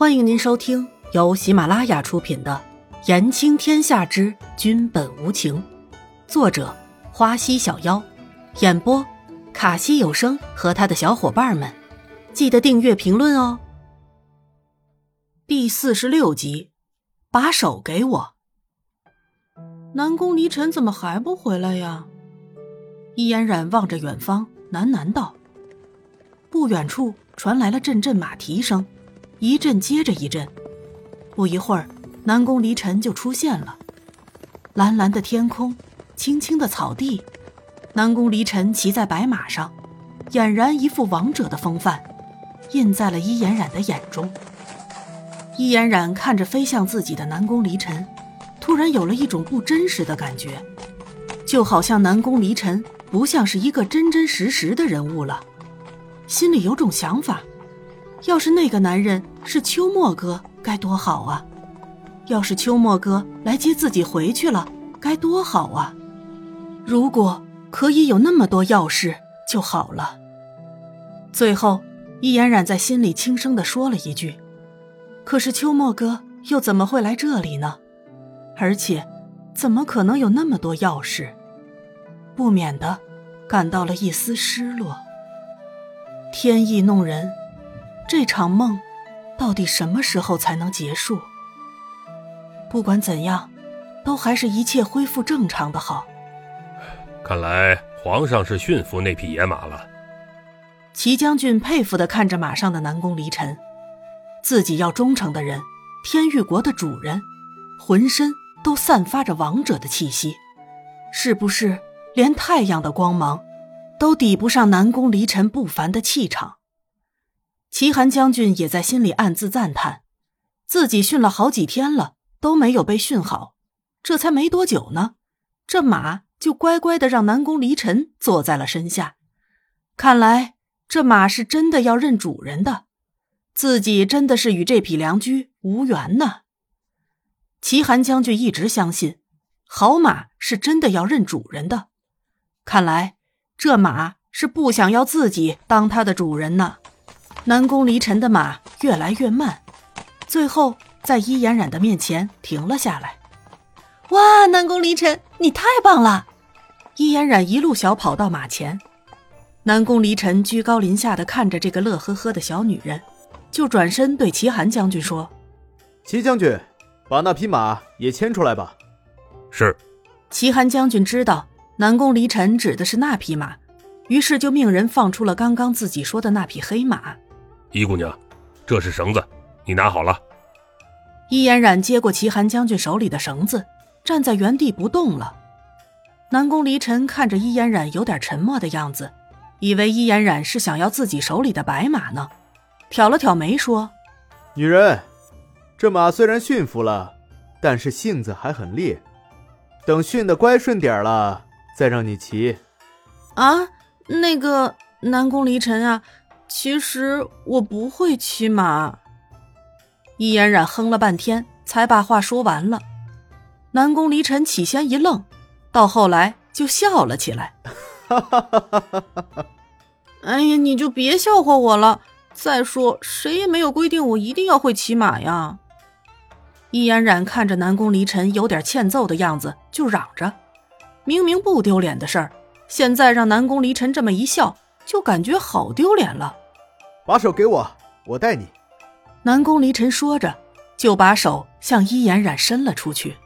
欢迎您收听由喜马拉雅出品的《言情天下之君本无情》，作者花溪小妖，演播卡西有声和他的小伙伴们。记得订阅、评论哦。第四十六集，把手给我。南宫离尘怎么还不回来呀？易嫣然望着远方，喃喃道。不远处传来了阵阵马蹄声，一阵接着一阵。不一会儿，南宫离尘就出现了。蓝蓝的天空，青青的草地，南宫离尘骑在白马上，俨然一副王者的风范，印在了伊嫣然的眼中。伊嫣然看着飞向自己的南宫离尘，突然有了一种不真实的感觉，就好像南宫离尘不像是一个真真实实的人物了。心里有种想法，要是那个男人是秋末哥，该多好啊！要是秋末哥来接自己回去了，该多好啊！如果可以有那么多钥匙就好了。最后，易嫣然在心里轻声的说了一句：“可是秋末哥又怎么会来这里呢？而且，怎么可能有那么多钥匙？”不免的感到了一丝失落。天意弄人，这场梦到底什么时候才能结束？不管怎样，都还是一切恢复正常的好。看来皇上是驯服那匹野马了。齐将军佩服的看着马上的南宫离尘，自己要忠诚的人，天域国的主人，浑身都散发着王者的气息，是不是连太阳的光芒？都抵不上南宫离尘不凡的气场。齐寒将军也在心里暗自赞叹，自己训了好几天了，都没有被训好，这才没多久呢，这马就乖乖的让南宫离尘坐在了身下。看来这马是真的要认主人的，自己真的是与这匹良驹无缘呢。齐寒将军一直相信，好马是真的要认主人的，看来。这马是不想要自己当它的主人呢。南宫离尘的马越来越慢，最后在伊嫣然的面前停了下来。哇，南宫离尘，你太棒了！伊嫣然一路小跑到马前，南宫离尘居高临下的看着这个乐呵呵的小女人，就转身对齐寒将军说：“齐将军，把那匹马也牵出来吧。”是。齐寒将军知道。南宫离尘指的是那匹马，于是就命人放出了刚刚自己说的那匹黑马。伊姑娘，这是绳子，你拿好了。伊嫣然接过齐寒将军手里的绳子，站在原地不动了。南宫离尘看着伊嫣然有点沉默的样子，以为伊嫣然是想要自己手里的白马呢，挑了挑眉说：“女人，这马虽然驯服了，但是性子还很烈，等驯得乖顺点了。”再让你骑，啊，那个南宫离尘啊，其实我不会骑马。易嫣然哼了半天，才把话说完了。南宫离尘起先一愣，到后来就笑了起来。哈哈哈哈哈哈！哎呀，你就别笑话我了。再说，谁也没有规定我一定要会骑马呀。易嫣然看着南宫离尘有点欠揍的样子，就嚷着。明明不丢脸的事儿，现在让南宫离尘这么一笑，就感觉好丢脸了。把手给我，我带你。南宫离尘说着，就把手向伊嫣然伸了出去。